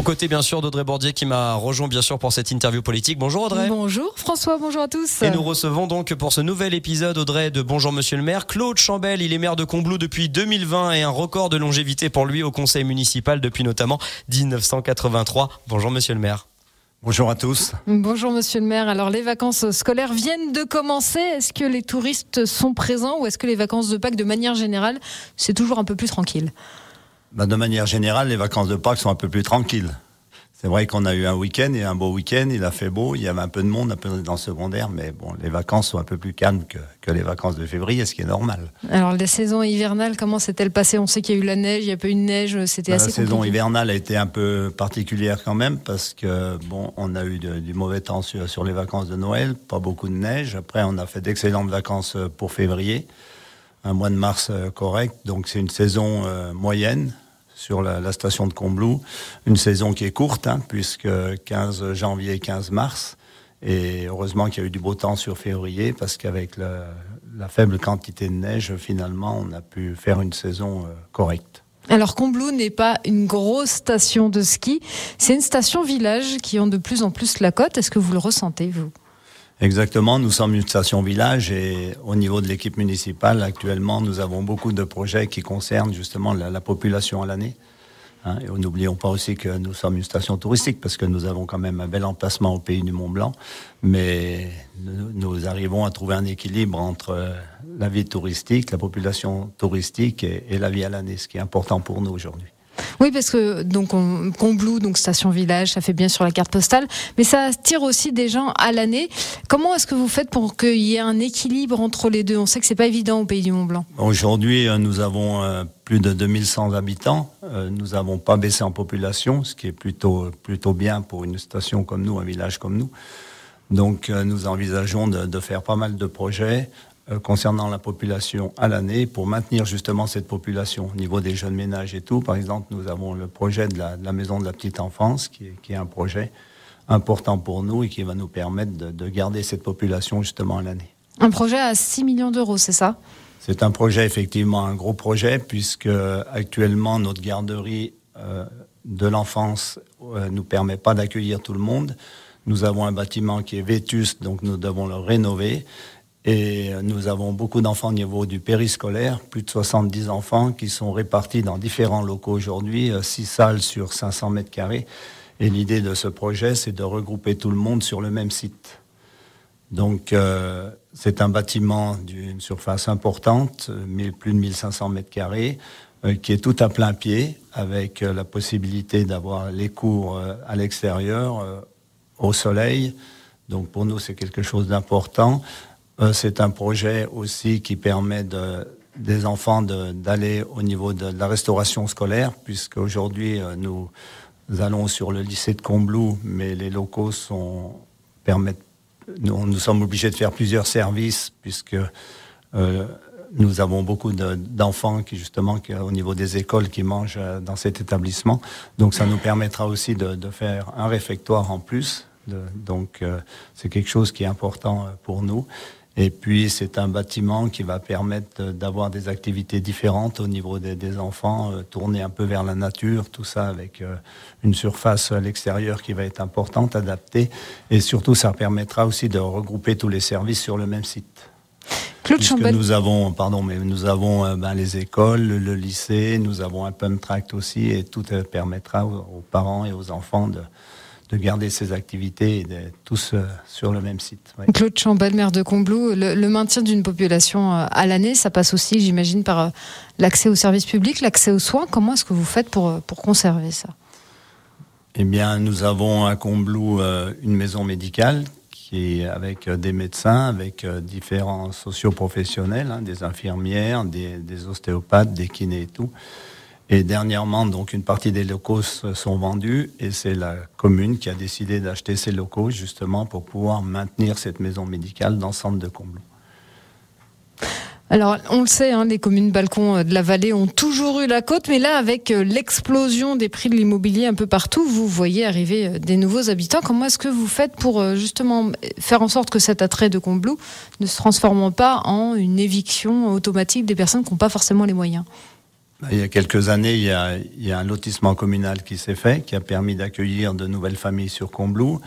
Aux côtés, bien sûr, d'Audrey Bordier qui m'a rejoint, bien sûr, pour cette interview politique. Bonjour Audrey. Bonjour François, bonjour à tous. Et nous recevons donc pour ce nouvel épisode, Audrey, de Bonjour Monsieur le maire, Claude Chambel. Il est maire de Combloux depuis 2020 et un record de longévité pour lui au conseil municipal depuis notamment 1983. Bonjour Monsieur le maire. Bonjour à tous. Bonjour Monsieur le maire. Alors les vacances scolaires viennent de commencer. Est-ce que les touristes sont présents ou est-ce que les vacances de Pâques, de manière générale, c'est toujours un peu plus tranquille? Bah, De manière générale, les vacances de Pâques sont un peu plus tranquilles. C'est vrai qu'on a eu un week-end et un beau week-end, il a fait beau, il y avait un peu de monde, un peu dans le secondaire, mais bon, les vacances sont un peu plus calmes que, que les vacances de février, ce qui est normal. Alors la saison hivernale, comment s'est-elle passée? On sait qu'il y a eu la neige, il y a pas eu de neige, c'était bah, assez La saison hivernale a été un peu particulière quand même, parce que bon, on a eu du mauvais temps sur, sur les vacances de Noël, pas beaucoup de neige. Après, on a fait d'excellentes vacances pour février, un mois de mars euh, correct, donc c'est une saison euh, moyenne sur la, station de Combloux. Une saison qui est courte, hein, puisque 15 janvier et 15 mars. Et heureusement qu'il y a eu du beau temps sur février, parce qu'avec la, faible quantité de neige, finalement, on a pu faire une saison euh, correcte. Alors Combloux n'est pas une grosse station de ski, c'est une station village qui ont de plus en plus la côte. Est-ce que vous le ressentez, vous? Exactement, nous sommes une station village et au niveau de l'équipe municipale, actuellement, nous avons beaucoup de projets qui concernent justement la, population à l'année. Hein, et n'oublions pas aussi que nous sommes une station touristique parce que nous avons quand même un bel emplacement au pays du Mont Blanc, mais nous, arrivons à trouver un équilibre entre la vie touristique, la population touristique et la vie à l'année, ce qui est important pour nous aujourd'hui. Oui, parce que donc on, Combloux, donc station village, ça fait bien sur la carte postale, mais ça attire aussi des gens à l'année. Comment est-ce que vous faites pour qu'il y ait un équilibre entre les deux? On sait que c'est pas évident au pays du Mont Blanc. Aujourd'hui, euh, nous avons euh, plus de 2100 habitants. Euh, nous n'avons pas baissé en population, ce qui est plutôt plutôt bien pour une station comme nous, un village comme nous. Donc, nous envisageons de, faire pas mal de projets concernant la population à l'année pour maintenir justement cette population au niveau des jeunes ménages et tout. Par exemple, nous avons le projet de la, maison de la petite enfance qui est, qui est, un projet important pour nous et qui va nous permettre de, de garder cette population justement à l'année. Un projet à 6 millions d'euros, c'est ça? C'est un projet effectivement un gros projet puisque actuellement notre garderie euh, de l'enfance euh, nous permet pas d'accueillir tout le monde. Nous avons un bâtiment qui est vétuste, donc nous devons le rénover. Et nous avons beaucoup d'enfants au niveau du périscolaire, plus de 70 enfants qui sont répartis dans différents locaux aujourd'hui, 6 euh, salles sur 500 mètres carrés. Et l'idée de ce projet, c'est de regrouper tout le monde sur le même site. Donc, euh, c'est un bâtiment d'une surface importante, plus de 1500 mètres carrés, euh, qui est tout à plein pied, avec la possibilité d'avoir les cours à l'extérieur, au soleil. Donc, pour nous, c'est quelque chose d'important. Euh, c'est un projet aussi qui permet de, des enfants d'aller au niveau de, la restauration scolaire, puisque aujourd'hui euh, nous, allons sur le lycée de Combloux, mais les locaux permettent nous, sommes obligés de faire plusieurs services puisque euh, nous avons beaucoup d'enfants qui justement au niveau des écoles qui mangent dans cet établissement. Donc ça nous permettra aussi de, faire un réfectoire en plus. Donc c'est quelque chose qui est important pour nous. Et puis, c'est un bâtiment qui va permettre d'avoir des activités différentes au niveau des, enfants, euh, tourner un peu vers la nature, tout ça avec euh, une surface à l'extérieur qui va être importante, adaptée. Et surtout, ça permettra aussi de regrouper tous les services sur le même site. Claude. Nous avons, pardon, mais nous avons euh, ben, les écoles, le, lycée, nous avons un pump tract aussi, et tout permettra aux parents et aux enfants de, de garder ces activités et tous euh, sur le même site. Claude Chambel, maire de Combloux, le, maintien d'une population euh, à l'année, ça passe aussi, j'imagine, par euh, l'accès aux services publics, l'accès aux soins. Comment est-ce que vous faites pour, pour conserver ça? Eh bien, nous avons à Combloux une maison médicale qui est avec des médecins, avec différents socioprofessionnels, hein, des infirmières, des, des ostéopathes, des kinés et tout. Et dernièrement, donc, une partie des locaux sont vendus et c'est la commune qui a décidé d'acheter ces locaux justement pour pouvoir maintenir cette maison médicale dans le centre de Combloux. Alors, on le sait, hein, les communes balcons euh, de la vallée ont toujours eu la côte, mais là, avec euh, l'explosion des prix de l'immobilier un peu partout, vous voyez arriver euh, des nouveaux habitants. Comment est-ce que vous faites pour justement faire en sorte que cet attrait de Combloux ne se transforme pas en une éviction automatique des personnes qui n'ont pas forcément les moyens? Il y a quelques années, il y a, un lotissement communal qui s'est fait, qui a permis d'accueillir de nouvelles familles sur Combloux.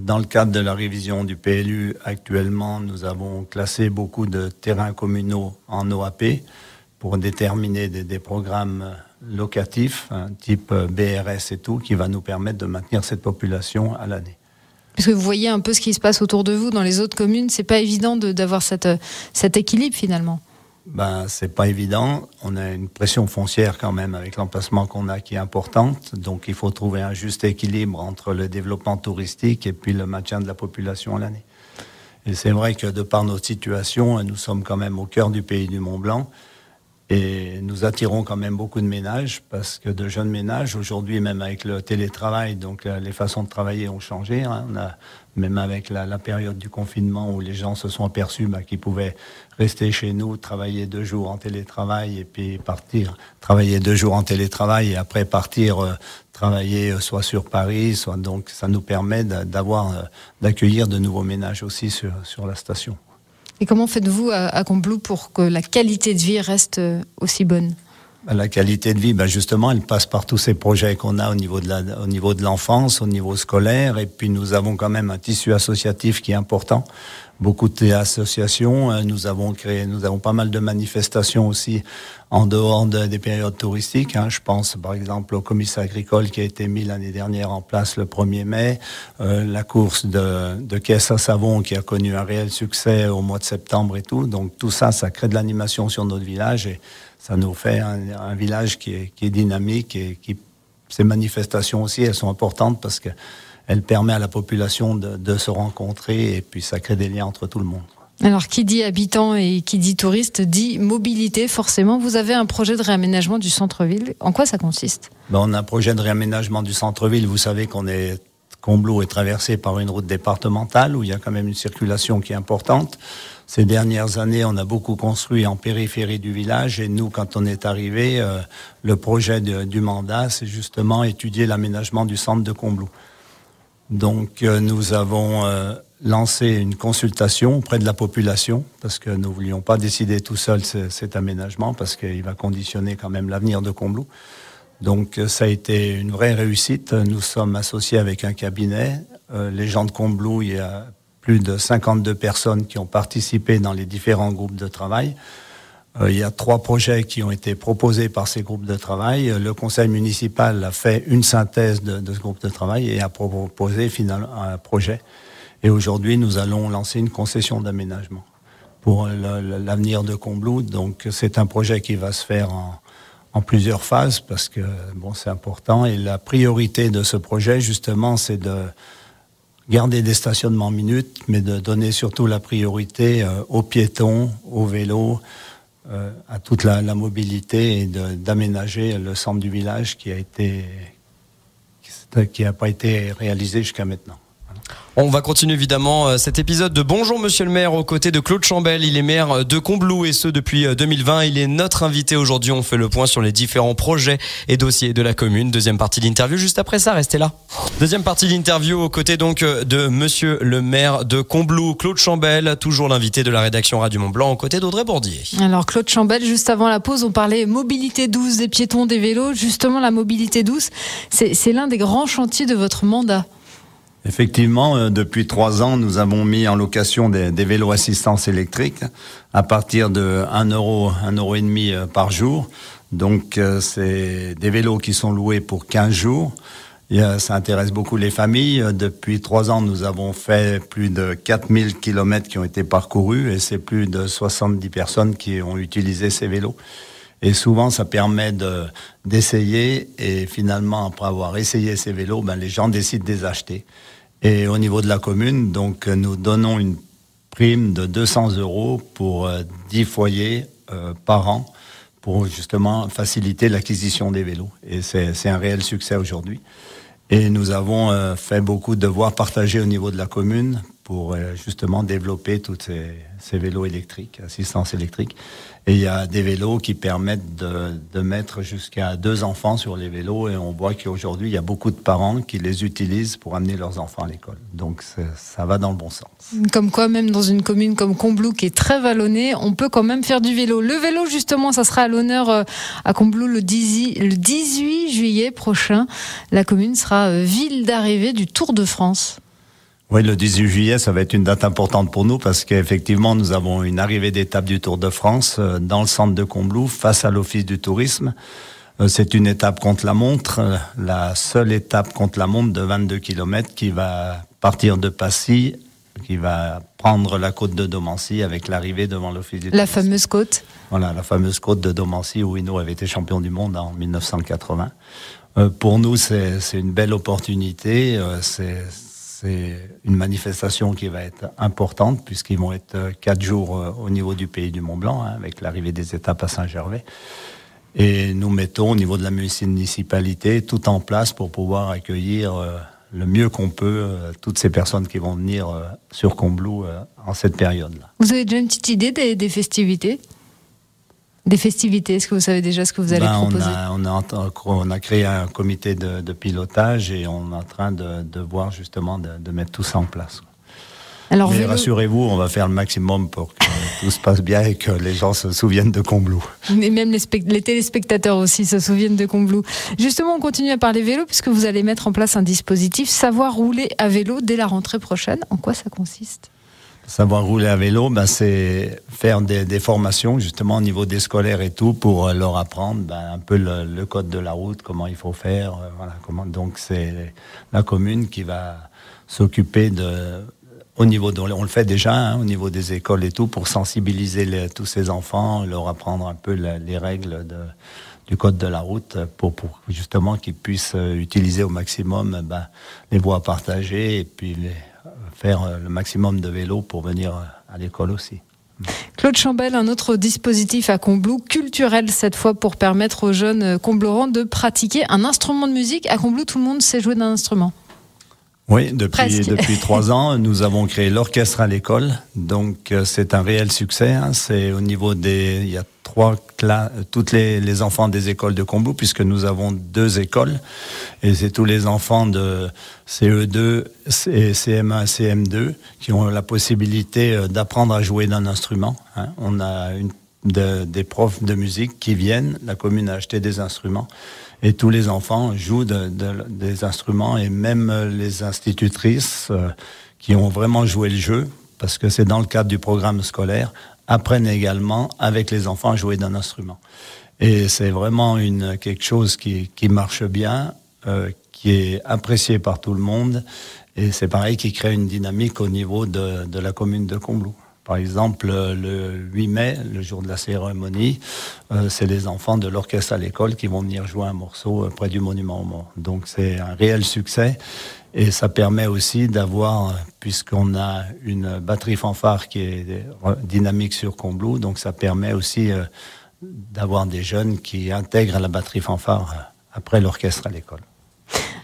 Dans le cadre de la révision du PLU, actuellement, nous avons classé beaucoup de terrains communaux en OAP pour déterminer des, programmes locatifs, type BRS et tout, qui va nous permettre de maintenir cette population à l'année. Parce que vous voyez un peu ce qui se passe autour de vous dans les autres communes, c'est pas évident d'avoir cet équilibre finalement ben, c'est pas évident. On a une pression foncière quand même avec l'emplacement qu'on a qui est importante. Donc, il faut trouver un juste équilibre entre le développement touristique et puis le maintien de la population à l'année. Et c'est vrai que de par notre situation, nous sommes quand même au cœur du pays du Mont Blanc. Et nous attirons quand même beaucoup de ménages parce que de jeunes ménages, aujourd'hui, même avec le télétravail, donc les façons de travailler ont changé. Hein. On a, même avec la, période du confinement où les gens se sont aperçus bah, qu'ils pouvaient rester chez nous, travailler deux jours en télétravail et puis partir, travailler deux jours en télétravail et après partir euh, travailler euh, soit sur Paris, soit donc ça nous permet d'avoir, euh, d'accueillir de nouveaux ménages aussi sur, sur la station. Et comment faites-vous à, Combloux pour que la qualité de vie reste euh, aussi bonne? La qualité de vie, ben justement, elle passe par tous ces projets qu'on a au niveau de la, au niveau de l'enfance, au niveau scolaire, et puis nous avons quand même un tissu associatif qui est important beaucoup d'associations. Euh, nous avons créé, nous avons pas mal de manifestations aussi en dehors des périodes touristiques. Hein. Je pense par exemple au commissariat agricole qui a été mis l'année dernière en place le 1er mai, euh, la course de, de caisse à savon qui a connu un réel succès au mois de septembre et tout. Donc tout ça, ça crée de l'animation sur notre village et ça nous fait un, un village qui est, qui est dynamique et qui ces manifestations aussi, elles sont importantes parce que elle permet à la population de, se rencontrer et puis ça crée des liens entre tout le monde. Alors, qui dit habitant et qui dit touriste dit mobilité, forcément. Vous avez un projet de réaménagement du centre-ville. En quoi ça consiste? Ben, On a un projet de réaménagement du centre-ville. Vous savez qu'on est. Combloux est traversé par une route départementale où il y a quand même une circulation qui est importante. Ces dernières années, on a beaucoup construit en périphérie du village et nous, quand on est arrivé, euh, le projet du mandat, c'est justement étudier l'aménagement du centre de Combloux. Donc euh, nous avons euh, lancé une consultation auprès de la population parce que nous ne voulions pas décider tout seul cet aménagement parce qu'il va conditionner quand même l'avenir de Combloux. Donc ça a été une vraie réussite. Nous sommes associés avec un cabinet. les gens de Combloux, il y a plus de 52 personnes qui ont participé dans les différents groupes de travail. Euh, il y a trois projets qui ont été proposés par ces groupes de travail. Le conseil municipal a fait une synthèse de, de ce groupe de travail et a proposé finalement un projet. Et aujourd'hui, nous allons lancer une concession d'aménagement pour l'avenir de Combloux. Donc, c'est un projet qui va se faire en, en plusieurs phases parce que bon, c'est important. Et la priorité de ce projet, justement, c'est de garder des stationnements minutes, mais de donner surtout la priorité euh, aux piétons, aux vélos, euh, à toute la, la mobilité et d'aménager le centre du village qui a été qui n'a pas été réalisé jusqu'à maintenant. On va continuer évidemment euh, cet épisode de Bonjour Monsieur le maire aux côtés de Claude Chambel. Il est maire euh, de Combloux et ce depuis 2020. Euh, Il est notre invité aujourd'hui. On fait le point sur les différents projets et dossiers de la commune. Deuxième partie d'interview juste après ça. Restez là. Deuxième partie d'interview aux côtés donc de Monsieur le maire de Combloux, Claude Chambel, toujours l'invité de la rédaction Radio Mont Blanc aux côtés d'Audrey Bourdier. Alors Claude Chambel, juste avant la pause, on parlait mobilité douce des piétons, des vélos. Justement, la mobilité douce, c'est l'un des grands chantiers de votre mandat. Effectivement, euh, depuis trois ans, nous avons mis en location des, des vélos assistance électrique à partir de 1 euro, 1 euro et demi euh, par jour. Donc, euh, c'est des vélos qui sont loués pour 15 jours. Ça intéresse beaucoup les familles. Depuis trois ans, nous avons fait plus de 4000 kilomètres qui ont été parcourus et c'est plus de 70 personnes qui ont utilisé ces vélos. Et souvent, ça permet de, d'essayer et finalement, après avoir essayé ces vélos, ben, les gens décident de les acheter. Et au niveau de la commune, donc, nous donnons une prime de 200 euros pour 10 euh, foyers euh, par an pour justement faciliter l'acquisition des vélos. Et c'est un réel succès aujourd'hui. Et nous avons euh, fait beaucoup de devoirs partagés au niveau de la commune pour euh, justement développer tous ces, vélos électriques, assistance électrique. Et il y a des vélos qui permettent de, de mettre jusqu'à deux enfants sur les vélos et on voit qu'aujourd'hui, il y a beaucoup de parents qui les utilisent pour amener leurs enfants à l'école. Donc ça va dans le bon sens. Comme quoi, même dans une commune comme Combloux qui est très vallonnée, on peut quand même faire du vélo. Le vélo, justement, ça sera à l'honneur euh, à Combloux le 18 juillet prochain. La commune sera euh, ville d'arrivée du Tour de France. Oui, le 18 juillet, ça va être une date importante pour nous parce qu'effectivement, nous avons une arrivée d'étape du Tour de France euh, dans le centre de Combloux face à l'Office du tourisme. Euh, c'est une étape contre la montre, euh, la seule étape contre la montre de 22 km qui va partir de Passy, qui va prendre la côte de Domancy avec l'arrivée devant l'Office du tourisme. La fameuse côte Voilà, la fameuse côte de Domancy où Hino avait été champion du monde en 1980. pour nous, c'est une belle opportunité. c'est c'est une manifestation qui va être importante puisqu'ils vont être euh, quatre jours euh, au niveau du pays du Mont Blanc hein, avec l'arrivée des étapes à Saint-Gervais. Et nous mettons au niveau de la municipalité tout en place pour pouvoir accueillir euh, le mieux qu'on peut toutes ces personnes qui vont venir sur Combloux en cette période-là. Vous avez déjà une petite idée des festivités? Des festivités Est-ce que vous savez déjà ce que vous allez ben, proposer on a, on, a, créé un comité de, pilotage et on est en train de, voir justement de, mettre tout ça en place. Alors, Mais rassurez-vous, on va faire le maximum pour que tout se passe bien et que les gens se souviennent de Combloux. Et même les, les, téléspectateurs aussi se souviennent de Combloux. Justement, on continue à parler vélo puisque vous allez mettre en place un dispositif Savoir rouler à vélo dès la rentrée prochaine. En quoi ça consiste? Savoir rouler à vélo, ben, c'est faire des, des, formations justement au niveau des scolaires et tout pour euh, leur apprendre ben, un peu le, le, code de la route, comment il faut faire. Euh, voilà, comment, donc c'est la commune qui va s'occuper de, au niveau de, on le fait déjà hein, au niveau des écoles et tout pour sensibiliser les, tous ces enfants, leur apprendre un peu les règles de, du code de la route pour, pour justement qu'ils puissent euh, utiliser au maximum ben, les voies partagées et puis les, faire euh, le maximum de vélos pour venir euh, à l'école aussi. Claude Chambel, un autre dispositif à Combloux, culturel cette fois pour permettre aux jeunes euh, comblourans de pratiquer un instrument de musique. À Combloux, tout le monde sait jouer d'un instrument. Oui, depuis, depuis trois ans, nous avons créé l'orchestre à l'école. Donc, c'est un réel succès. Hein. C'est au niveau des, il y a trois classes, toutes les, les, enfants des écoles de Combloux, puisque nous avons deux écoles. Et c'est tous les enfants de CE2 et CM1, CM2 qui ont la possibilité euh, d'apprendre à jouer d'un instrument. Hein. On a une, des profs de musique qui viennent, la commune a acheté des instruments et tous les enfants jouent de, des instruments et même les institutrices euh, qui ont vraiment joué le jeu, parce que c'est dans le cadre du programme scolaire, apprennent également avec les enfants à jouer d'un instrument. Et c'est vraiment quelque chose qui, qui marche bien, euh, qui est apprécié par tout le monde. Et c'est pareil qui crée une dynamique au niveau de, de la commune de Combloux. Par exemple, le 8 mai, le jour de la cérémonie, euh, c'est les enfants de l'orchestre à l'école qui vont venir jouer un morceau euh, près du monument au mort. Donc c'est un réel succès et ça permet aussi d'avoir, puisqu'on a une batterie fanfare qui est dynamique sur Combloux, donc ça permet aussi euh, d'avoir des jeunes qui intègrent la batterie fanfare après l'orchestre à l'école.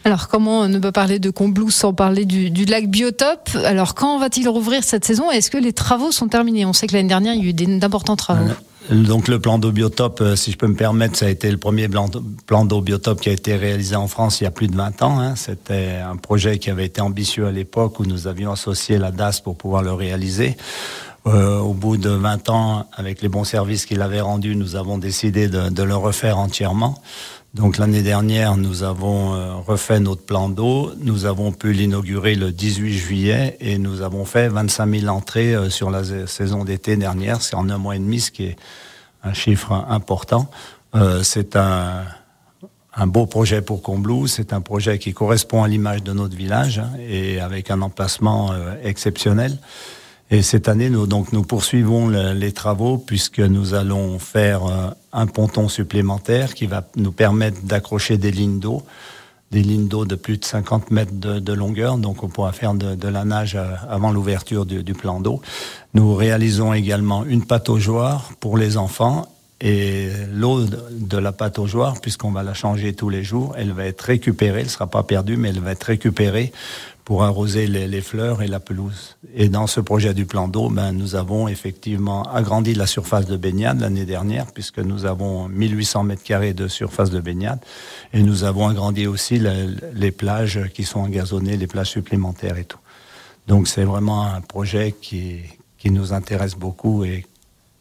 Alors, comment ne pas parler de Combloux sans parler du, lac Biotope? Alors, quand va-t-il rouvrir cette saison? Est-ce que les travaux sont terminés? On sait que l'année dernière, il y a eu d'importants travaux. Euh, donc le plan d'eau biotope, euh, si je peux me permettre, ça a été le premier plan d'eau biotope qui a été réalisé en France il y a plus de 20 ans. Hein. C'était un projet qui avait été ambitieux à l'époque où nous avions associé la DAS pour pouvoir le réaliser. Euh, au bout de 20 ans, avec les bons services qu'il avait rendus, nous avons décidé de, de le refaire entièrement. Donc l'année dernière, nous avons euh, refait notre plan d'eau. Nous avons pu l'inaugurer le 18 juillet et nous avons fait 25 000 entrées euh, sur la saison d'été dernière. C'est en un mois et demi, ce qui est un chiffre important. Euh, c'est un, beau projet pour Combloux. C'est un projet qui correspond à l'image de notre village hein, et avec un emplacement exceptionnel. Et cette année, nous, donc, nous poursuivons les travaux puisque nous allons faire euh, un ponton supplémentaire qui va nous permettre d'accrocher des lignes d'eau, des lignes d'eau de plus de 50 mètres de, longueur. Donc, on pourra faire de, la nage euh, avant l'ouverture du, plan d'eau. Nous réalisons également une pataugeoire pour les enfants et l'eau de la pataugeoire, puisqu'on va la changer tous les jours, elle va être récupérée, elle ne sera pas perdue, mais elle va être récupérée pour arroser les, fleurs et la pelouse. Et dans ce projet du plan d'eau, ben, nous avons effectivement agrandi la surface de baignade l'année dernière, puisque nous avons 1800 mètres carrés de surface de baignade, et nous avons agrandi aussi les, les plages qui sont engazonnées, les plages supplémentaires et tout. Donc c'est vraiment un projet qui, qui nous intéresse beaucoup et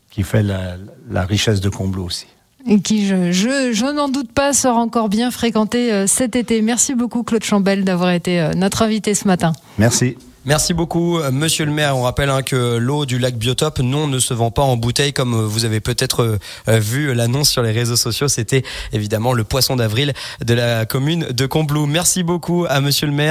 qui fait la, la richesse de Combloux aussi et qui, je, je, je n'en doute pas, sera encore bien fréquenté euh, cet été. Merci beaucoup, Claude Chambel, d'avoir été euh, notre invité ce matin. Merci. Merci beaucoup, euh, Monsieur le maire. On rappelle hein, que l'eau du lac Biotope, non, ne se vend pas en bouteille, comme vous avez peut-être vu l'annonce sur les réseaux sociaux. C'était évidemment le poisson d'avril de la commune de Combloux. Merci beaucoup à Monsieur le maire.